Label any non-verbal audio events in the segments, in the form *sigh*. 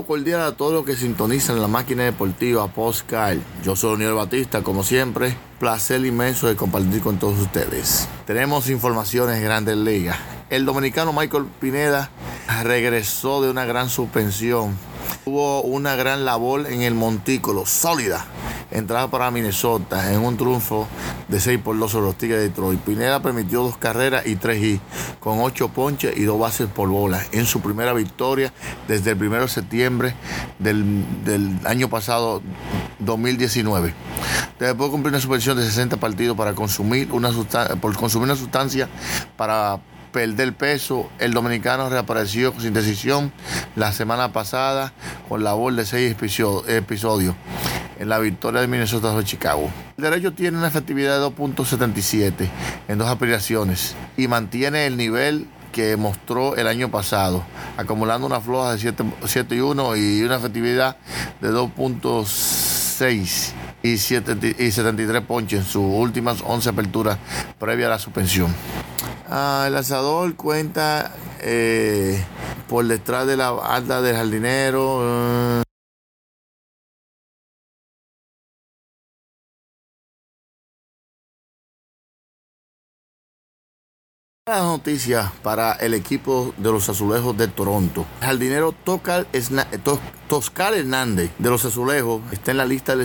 Saludo cordial a todos los que sintonizan la máquina deportiva Postcard. Yo soy Daniel Batista, como siempre, placer inmenso de compartir con todos ustedes. Tenemos informaciones de Grandes Ligas. El dominicano Michael Pineda regresó de una gran suspensión. Tuvo una gran labor en el montículo, sólida. Entrada para Minnesota en un triunfo de 6 por 2 sobre los Tigres de Detroit. Pineda permitió dos carreras y tres hits, con 8 ponches y dos bases por bola, en su primera victoria desde el 1 de septiembre del, año pasado, 2019. Después de cumplir una suspensión de 60 partidos para consumir una por consumir una sustancia para perder peso, el dominicano reapareció sin decisión la semana pasada con labor de seis episo- episodios en la victoria de Minnesota sobre Chicago. El derecho tiene una efectividad de 2.77 en dos aspiraciones y mantiene el nivel que mostró el año pasado, acumulando una floja de 7, 7 y 1 y una efectividad de 2.6 y, 7 y 73 ponches en sus últimas 11 aperturas previa a la suspensión. Ah, el lanzador cuenta eh, por detrás de la alta del jardinero. eh, Las noticias para el equipo de los azulejos de Toronto. El jardinero Tos- Toscar Hernández de los azulejos está en la lista de.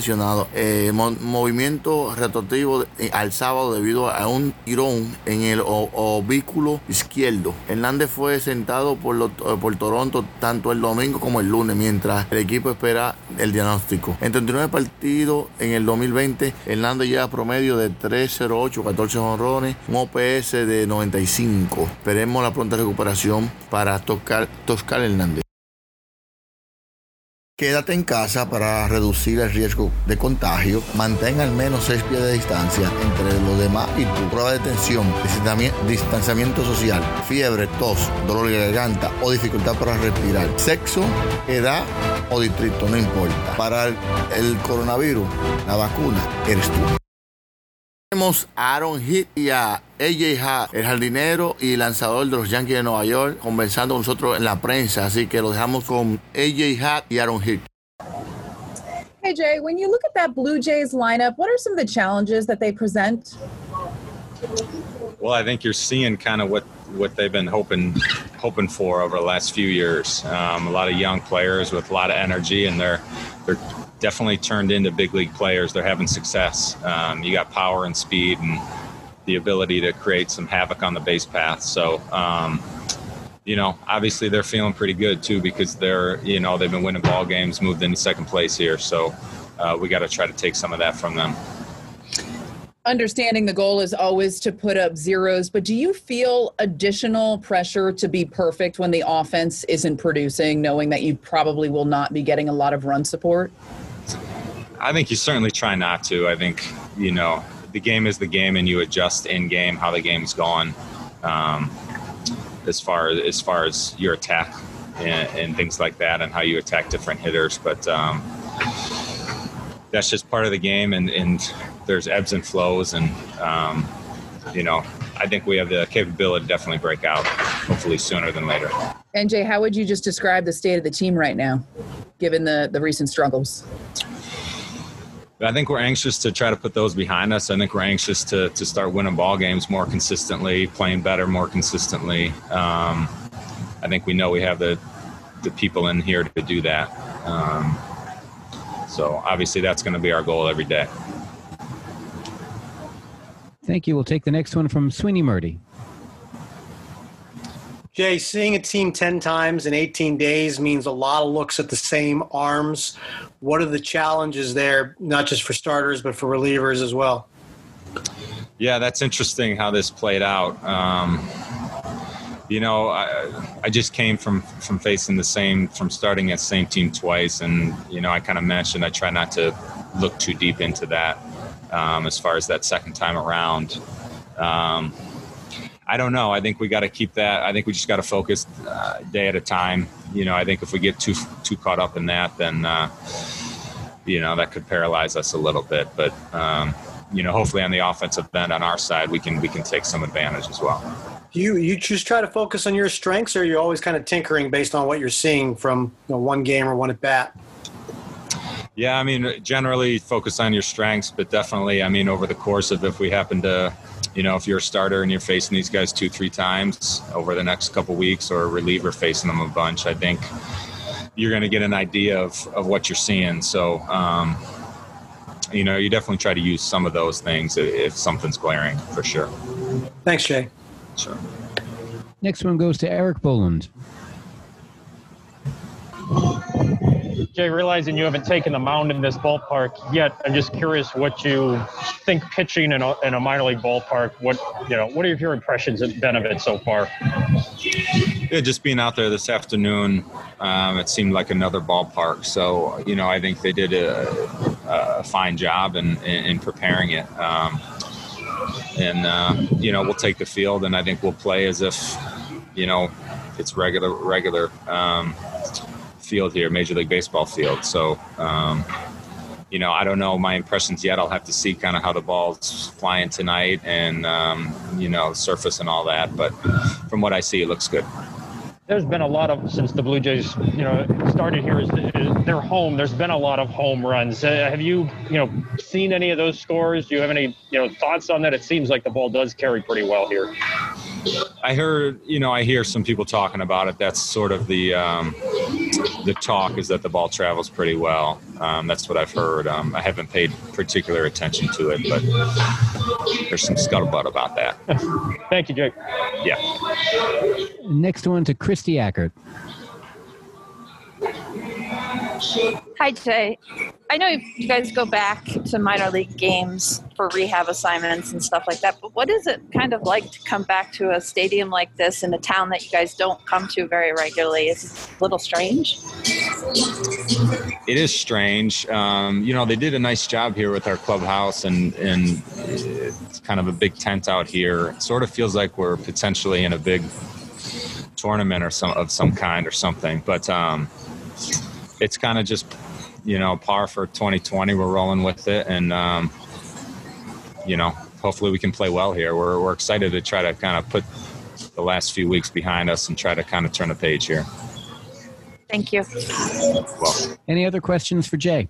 Eh, mo- movimiento retroactivo eh, al sábado debido a un tirón en el ovículo izquierdo. Hernández fue sentado por, por Toronto tanto el domingo como el lunes mientras el equipo espera el diagnóstico. En 39 partidos en el 2020, Hernández lleva promedio de 3.08, 14 honrones, un OPS de 95. Esperemos la pronta recuperación para Toscar, Toscar Hernández. Quédate en casa para reducir el riesgo de contagio. Mantén al menos 6 pies de distancia entre los demás y tu prueba de tensión, distanciami- distanciamiento social, fiebre, tos, dolor de garganta o dificultad para respirar. Sexo, edad o distrito, no importa. Para el coronavirus, la vacuna eres tú. Tenemos a Aaron Hicks y a AJ Happ, el jardinero y lanzador de los Yankees de Nueva York, conversando con nosotros en la prensa. Así que lo dejamos con AJ Happ y Aaron Hicks. Hey Jay, when you look at that Blue Jays lineup, what are some of the challenges that they present? Well, I think you're seeing kind of what what they've been hoping hoping for over the last few years. Um, a lot of young players with a lot of energy, and they're they're definitely turned into big league players. They're having success. Um, you got power and speed, and the ability to create some havoc on the base path. So. Um, you know, obviously they're feeling pretty good too because they're, you know, they've been winning ball games, moved into second place here. So uh, we got to try to take some of that from them. Understanding the goal is always to put up zeros, but do you feel additional pressure to be perfect when the offense isn't producing, knowing that you probably will not be getting a lot of run support? I think you certainly try not to. I think you know the game is the game, and you adjust in game how the game's going, um, as far as far as your attack and, and things like that, and how you attack different hitters. But um, that's just part of the game, and, and there's ebbs and flows, and um, you know I think we have the capability to definitely break out, hopefully sooner than later. NJ, how would you just describe the state of the team right now, given the, the recent struggles? I think we're anxious to try to put those behind us. I think we're anxious to, to start winning ball games more consistently, playing better more consistently. Um, I think we know we have the the people in here to do that. Um, So obviously, that's going to be our goal every day. Thank you. We'll take the next one from Sweeny Murti. Jay, seeing a team 10 times in 18 days means a lot of looks at the same arms. What are the challenges there, not just for starters, but for relievers as well? Yeah, that's interesting how this played out. Um, you know, I, I just came from from facing the same, from starting at same team twice, and you know, I kind of mentioned I try not to look too deep into that um, as far as that second time around. Um, I don't know. I think we got to keep that. I think we just got to focus uh, day at a time. You know, I think if we get too too caught up in that, then uh, you know that could paralyze us a little bit. But um, you know, hopefully on the offensive end on our side, we can we can take some advantage as well. You you just try to focus on your strengths, or you're always kind of tinkering based on what you're seeing from you know, one game or one at bat. Yeah, I mean, generally focus on your strengths, but definitely, I mean, over the course of if we happen to, you know, if you're a starter and you're facing these guys two, three times over the next couple weeks, or a reliever facing them a bunch, I think you're going to get an idea of, of what you're seeing. So, um, you know, you definitely try to use some of those things if something's glaring for sure. Thanks, Jay. Sure. Next one goes to Erik Boland. Jay, realizing you haven't taken the mound in this ballpark yet, I'm just curious what you think pitching in a, in a minor league ballpark. What you know, what are your impressions of been of it so far? Yeah, just being out there this afternoon, um, it seemed like another ballpark. So you know, I think they did a, a fine job in, in, in preparing it. Um, and uh, you know, we'll take the field, and I think we'll play as if you know it's regular regular. Um, field here, Major League Baseball field. So, um, you know, I don't know my impressions yet. I'll have to see kind of how the ball's flying tonight and, um, you know, surface and all that. But from what I see, it looks good. There's been a lot of since the Blue Jays, you know, started here. Is, is their home? There's been a lot of home runs. Uh, have you, you know, seen any of those scores? Do you have any, you know, thoughts on that? It seems like the ball does carry pretty well here. I heard, you know, I hear some people talking about it. That's sort of the um, the talk is that the ball travels pretty well. Um, that's what I've heard. Um, I haven't paid particular attention to it, but there's some scuttlebutt about that. *laughs* Thank you, Jake. Yeah. Next one to Kristie Ackert. Hi, Jay. I know you guys go back to minor league games for rehab assignments and stuff like that, but what is it kind of like to come back to a stadium like this in a town that you guys don't come to very regularly? Is it a little strange? It is strange. Um, you know, they did a nice job here with our clubhouse, and and it's kind of a big tent out here. It sort of feels like we're potentially in a big tournament or some of some kind or something, but. Um, it's kind of just you know par for 2020 we're rolling with it and um, you know hopefully we can play well here we're, we're excited to try to kind of put the last few weeks behind us and try to kind of turn a page here thank you well Any other questions for Jay?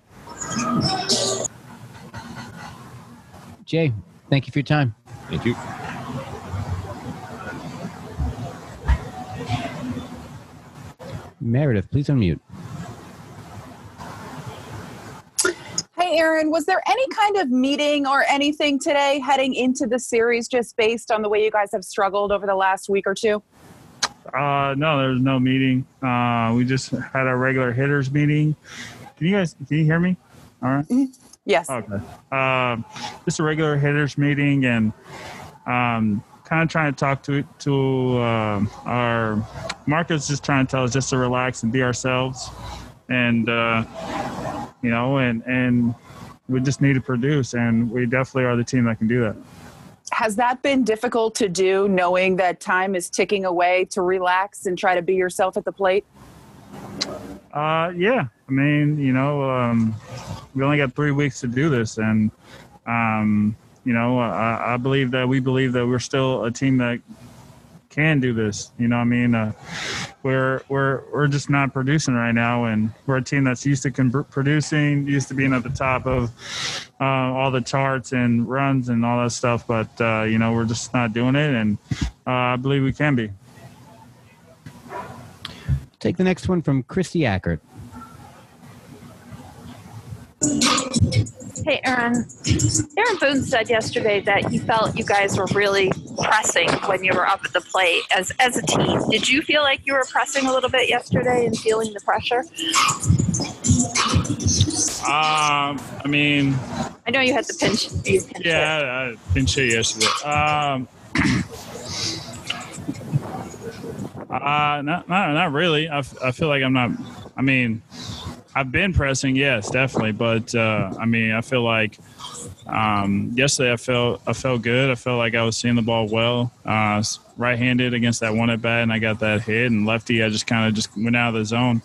Jay, thank you for your time. thank you Meredith, please unmute. Aaron. Was there any kind of meeting or anything today heading into the series just based on the way you guys have struggled over the last week or two? Uh, no, there was no meeting. Uh, we just had a regular hitters meeting. Can you guys can you hear me? All right. Yes. Okay. Um, just a regular hitters meeting and um, kind of trying to talk to to um, our market's just trying to tell us just to relax and be ourselves, and uh, you know, and and we just need to produce, and we definitely are the team that can do that. Has that been difficult to do knowing that time is ticking away to relax and try to be yourself at the plate? Uh, yeah. I mean, you know, um, we only got three weeks to do this, and um, you know, I, I believe that we believe that we're still a team that can do this. You know, I mean, uh, we're we're we're just not producing right now, and we're a team that's used to con- producing, used to being at the top of uh, all the charts and runs and all that stuff. But uh, you know, we're just not doing it, and uh, I believe we can be. Take the next one from Kristie Ackert. Aaron, Aaron Boone said yesterday that he felt you guys were really pressing when you were up at the plate as as a team. Did you feel like you were pressing a little bit yesterday and feeling the pressure? Um, I mean, I know you had the pinch. You pinch hit. yeah, I pinch hit yesterday. Um, *clears throat* uh, not, not, not really. I, f- I feel like I'm not. I mean, I've been pressing, yes, definitely, but uh, I mean, I feel like um, yesterday I felt I felt good. I felt like I was seeing the ball well. Uh, right-handed against that one at bat, and I got that hit. And lefty, I just kind of just went out of the zone.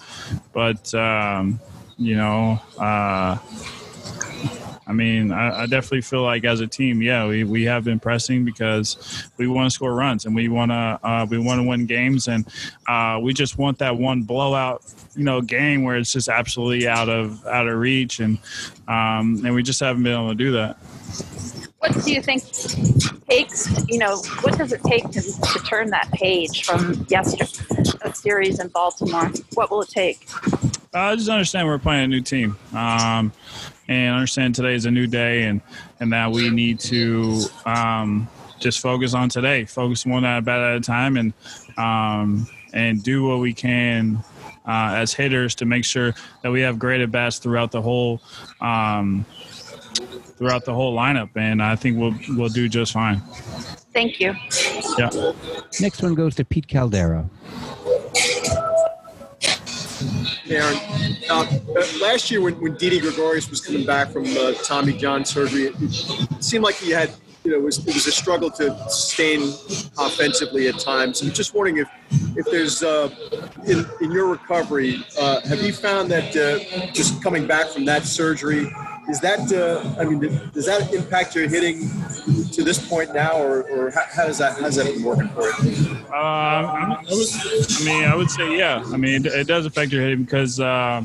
But um, you know, uh, I mean, I, I definitely feel like as a team, yeah, we, we have been pressing because we want to score runs and we want to uh, we want to win games, and uh, we just want that one blowout, you know, game where it's just absolutely out of out of reach, and um, and we just haven't been able to do that. What do you think takes? You know, what does it take to, to turn that page from yesterday, a series in Baltimore? What will it take? I just understand we're playing a new team, um, and understand today is a new day, and and that we need to um, just focus on today, focus one at a bat at a time, and um, and do what we can uh, as hitters to make sure that we have great at bats throughout the whole um, throughout the whole lineup, and I think we'll we'll do just fine. Thank you. Yeah. Next one goes to Pete Caldera. Aaron, uh, last year when, when Didi Gregorius was coming back from uh, Tommy John surgery, it, it seemed like he had, you know, it was, it was a struggle to sustain offensively at times. I'm just wondering if, if there's, uh, in, in your recovery, uh, have you found that uh, just coming back from that surgery, is that, uh, I mean, does that impact your hitting to this point now, or, or how, does that, how's that been working for you? Uh, I, would, I mean, I would say yeah. I mean, it, it does affect your hitting because uh,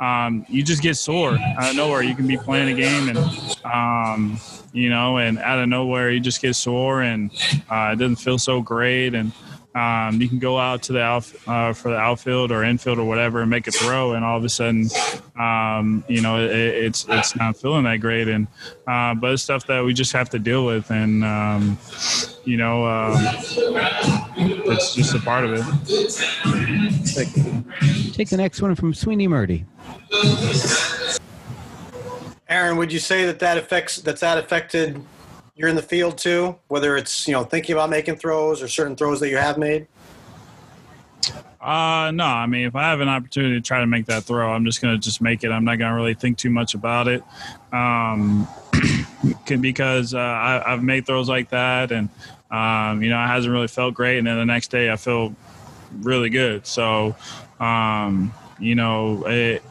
um, you just get sore out of nowhere. You can be playing a game and um, you know, and out of nowhere you just get sore and uh, it doesn't feel so great and. Um, you can go out to the out, uh, for the outfield or infield or whatever and make a throw, and all of a sudden, um, you know, it, it's it's not feeling that great. And uh, but it's stuff that we just have to deal with, and um, you know, um, it's just a part of it. Take the next one from Sweeny Murti. Aaron, would you say that that affects that's that affected you're in the field too? Whether it's you know thinking about making throws or certain throws that you have made. Uh, no, I mean, if I have an opportunity to try to make that throw, I'm just to just make it. I'm not to really think too much about it. Um, *clears throat* because uh, I, I've made throws like that and, um, you know, it hasn't really felt great. And then the next day I feel really good. So, um, you know, it,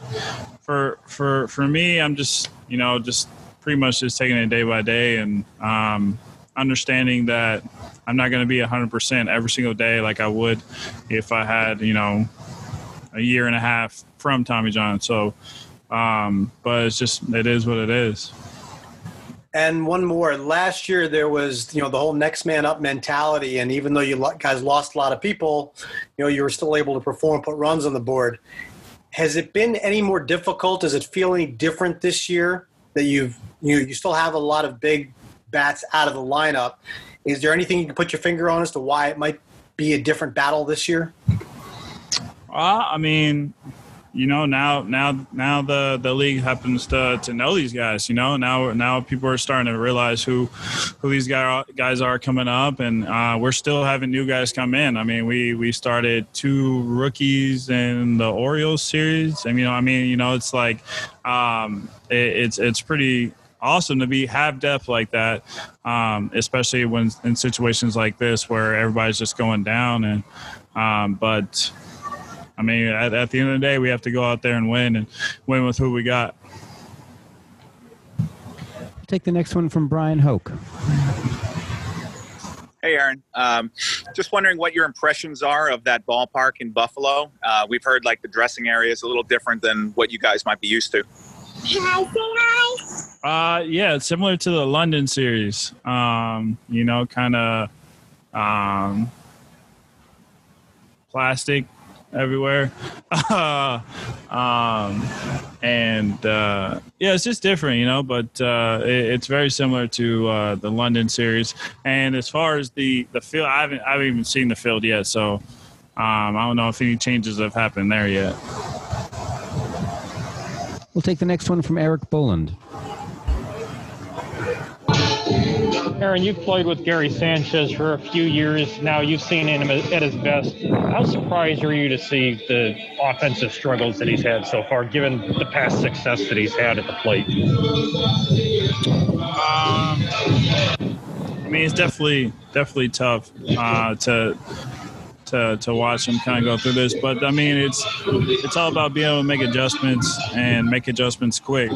for, for, for me, I'm just, you know, just pretty much just taking it day by day and, um, understanding that I'm not going to be 100% every single day like I would if I had, you know, a year and a half from Tommy John. So, um, but it's just, it is what it is. And one more. Last year there was you know the whole next man up mentality, and even though you guys lost a lot of people, you know you were still able to perform, put runs on the board. Has it been any more difficult? Does it feel any different this year that you've you you still have a lot of big bats out of the lineup? Is there anything you can put your finger on as to why it might be a different battle this year? Uh, I mean, you know, now now now the the league happens to to know these guys. You know, now now people are starting to realize who who these guy, guys are coming up, and uh, we're still having new guys come in. I mean, we we started two rookies in the Orioles series. I mean, I mean, you know, it's like um, it, it's it's pretty awesome to be have depth like that, um, especially when in situations like this where everybody's just going down and. Um, but I mean, at, at the end of the day, we have to go out there and win and win with who we got. Take the next one from Bryan Hoch. Hey, Aaron. Um, just wondering what your impressions are of that ballpark in Buffalo. Uh, we've heard like the dressing area is a little different than what you guys might be used to. Can I say hi? Uh, yeah, it's similar to the London series. Um, you know, kind of um, plastic everywhere. *laughs* um, and uh, yeah, it's just different, you know. But uh, it, it's very similar to uh, the London series. And as far as the the field, I haven't I haven't even seen the field yet, so um, I don't know if any changes have happened there yet. We'll take the next one from Erik Boland. Aaron, you've played with Gary Sanchez for a few years now. You've seen him at his best. How surprised are you to see the offensive struggles that he's had so far, given the past success that he's had at the plate? Um, I mean, it's definitely definitely tough uh, to to to watch him kind of go through this. But I mean, it's it's all about being able to make adjustments and make adjustments quick.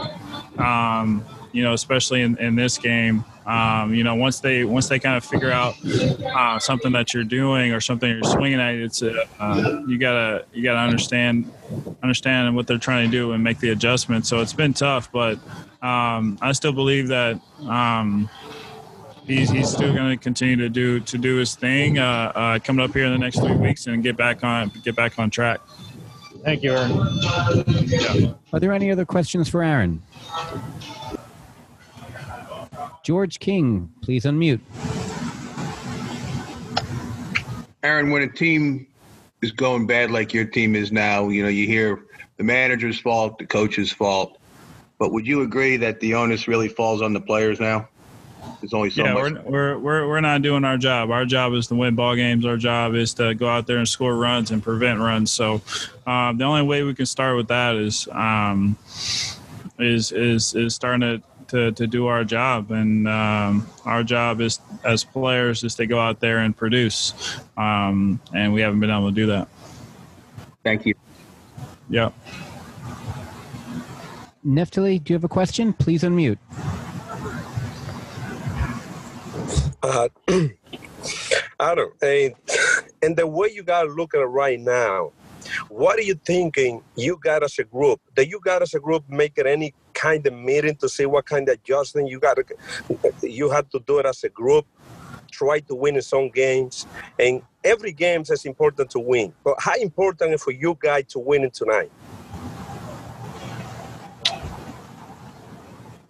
Um, you know, especially in, in this game. Um, you know, once they once they kind of figure out uh, something that you're doing or something you're swinging at, it's uh, uh, you gotta you gotta understand understand what they're trying to do and make the adjustment. So it's been tough, but um, I still believe that. Um, He's, he's still going to continue to do to do his thing uh, uh, coming up here in the next three weeks and get back on get back on track. Thank you, Aaron. Yeah. Are there any other questions for Aaron? George King, please unmute. Aaron, when a team is going bad like your team is now, you know, you hear the manager's fault, the coach's fault. But would you agree that the onus really falls on the players now? There's only so yeah, much. we're, we're we're we're not doing our job. Our job is to win ball games. Our job is to go out there and score runs and prevent runs. So um, the only way we can start with that is um, is is is starting to to, to do our job. And um, our job is as players is to go out there and produce. Um, and we haven't been able to do that. Thank you. Yeah. Neftali, do you have a question? Please unmute. Uh, *clears throat* Adam, and, and the way you got to look at it right now, what are you thinking you got as a group? That you got as a group make it any kind of meeting to see what kind of adjustment you got you had to do it as a group, try to win in some games, and every game is important to win. But how important is for you guys to win tonight?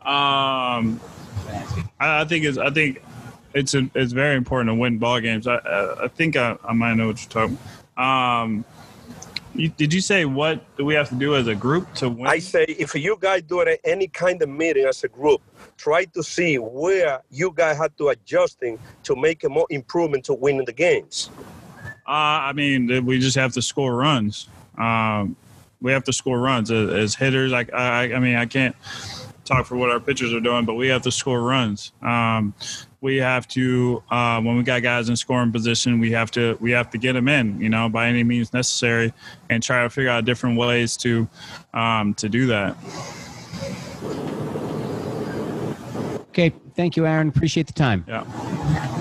Um, I, I think it's I think it's a, it's very important to win ball games. I I, I think I, I might know what you're talking. Um, you, did you say what do we have to do as a group to win? I say if you guys do it any kind of meeting as a group, try to see where you guys have to adjusting to make a more improvement to winning the games. Uh, I mean, we just have to score runs. Um, we have to score runs as, as hitters. Like I, I mean, I can't talk for what our pitchers are doing, but we have to score runs. Um, we have to uh, when we got guys in scoring position, we have to we have to get them in, you know, by any means necessary, and try to figure out different ways to um, to do that. Okay, thank you, Aaron. Appreciate the time. Yeah.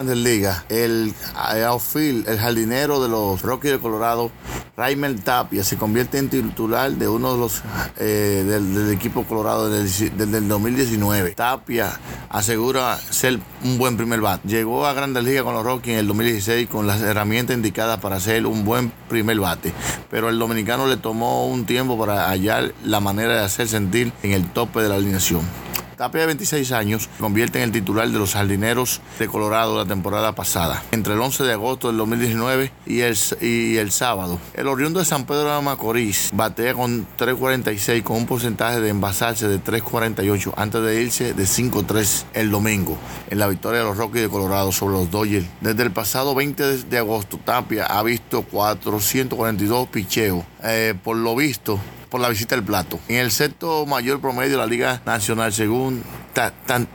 Ligas, el outfield, el jardinero de los Rockies de Colorado, Raimel Tapia, se convierte en titular de uno de los eh, del, equipo Colorado desde, desde, el 2019. Tapia asegura ser un buen primer bat. Llegó a Grandes Ligas con los Rockies en el 2016 con las herramientas indicadas para ser un buen primer bate, pero el dominicano le tomó un tiempo para hallar la manera de hacer sentir en el tope de la alineación. Tapia, de 26 años, convierte en el titular de los jardineros de Colorado la temporada pasada, entre el 11 de agosto del 2019 y el, y el sábado. El oriundo de San Pedro de Macorís batea con 3.46 con un porcentaje de envasarse de 3.48 antes de irse de 5.3 el domingo en la victoria de los Rockies de Colorado sobre los Dodgers. Desde el pasado 20 de agosto, Tapia ha visto 442 picheos. Eh, por lo visto, por la visita del plato. En el sexto mayor promedio de la Liga Nacional, según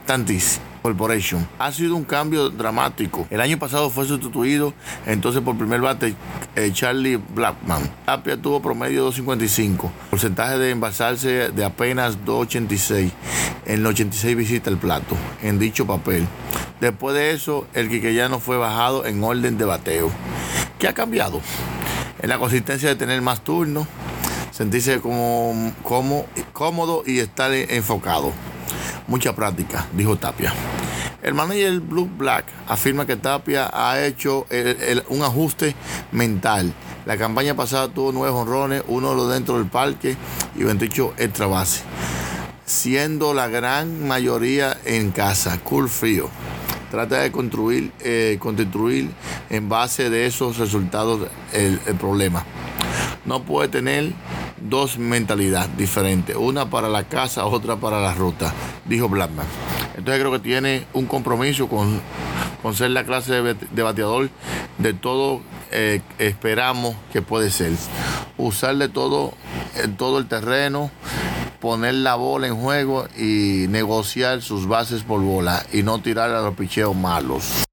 Tantis, Corporation. Ha sido un cambio dramático. El año pasado fue sustituido entonces por primer bate eh, Charlie Blackman. Tapia tuvo promedio 2.55, porcentaje de embalsarse de apenas 2.86 en 86 visitas al plato en dicho papel. Después de eso, el no fue bajado en orden de bateo. ¿Qué ha cambiado? En la consistencia de tener más turnos, sentirse como, como, cómodo y estar enfocado. Mucha práctica, dijo Tapia. El manager Blue Black afirma que Tapia ha hecho un ajuste mental. La campaña pasada tuvo nueve honrones, uno dentro del parque y 28 extra base, siendo la gran mayoría en casa, cool frío. Trata de construir, eh, construir en base de esos resultados el problema. No puede tener dos mentalidades diferentes, una para la casa, otra para la ruta, dijo Blackman. Entonces creo que tiene un compromiso con, con ser la clase de, bateador de todo eh, esperamos que puede ser. Usarle todo, todo el terreno, poner la bola en juego y negociar sus bases por bola y no tirar a los picheos malos.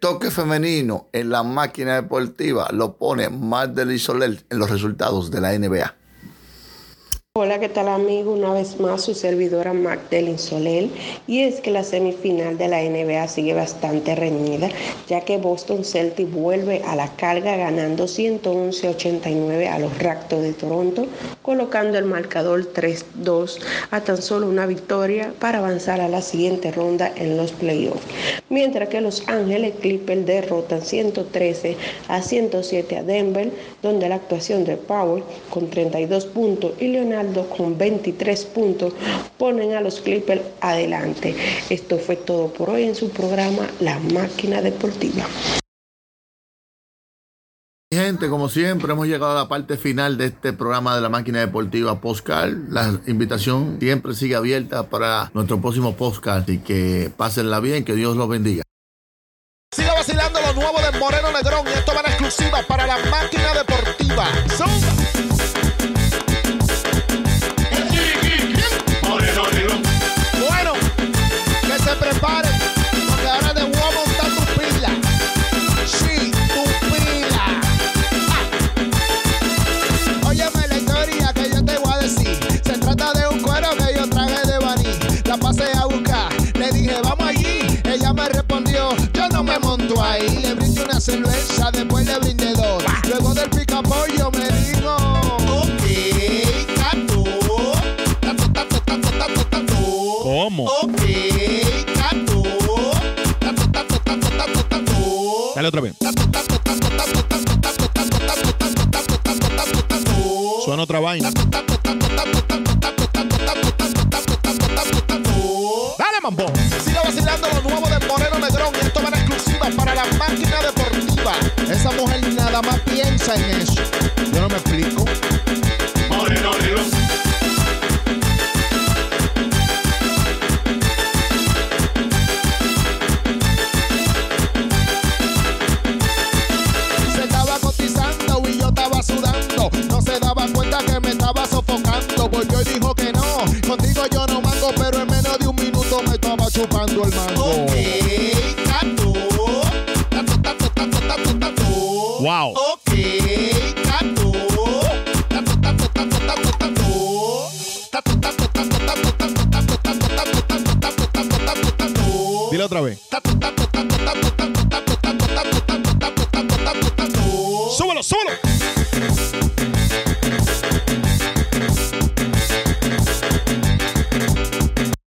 Toque femenino en la máquina deportiva lo pone más del Soler en los resultados de la NBA. Hola, ¿qué tal amigo? Una vez más su servidora Magdalene Soler y es que la semifinal de la NBA sigue bastante reñida ya que Boston Celtics vuelve a la carga ganando 111-89 a los Raptors de Toronto colocando el marcador 3-2 a tan solo una victoria para avanzar a la siguiente ronda en los playoffs mientras que Los Ángeles Clippers derrotan 113 a 107 a Denver donde la actuación de Powell con 32 puntos y Leonardo con 23 puntos ponen a los Clippers adelante. Esto fue todo por hoy en su programa La Máquina Deportiva. Como siempre, hemos llegado a la parte final de este programa de la máquina deportiva Postcard. La invitación siempre sigue abierta para nuestro próximo Postcard y que pásenla bien, que Dios los bendiga. Siga vacilando lo nuevo de Moreno Negrón y esto va en exclusiva para la máquina deportiva. preparen, monto ahí. Le brindé una cerveza, después le brindé dos. Luego del pica pollo me dijo, ok, tato. Tato, tato, tato, tato, tato. ¿Cómo? Ok. Dale otra vez. Suena Goldman.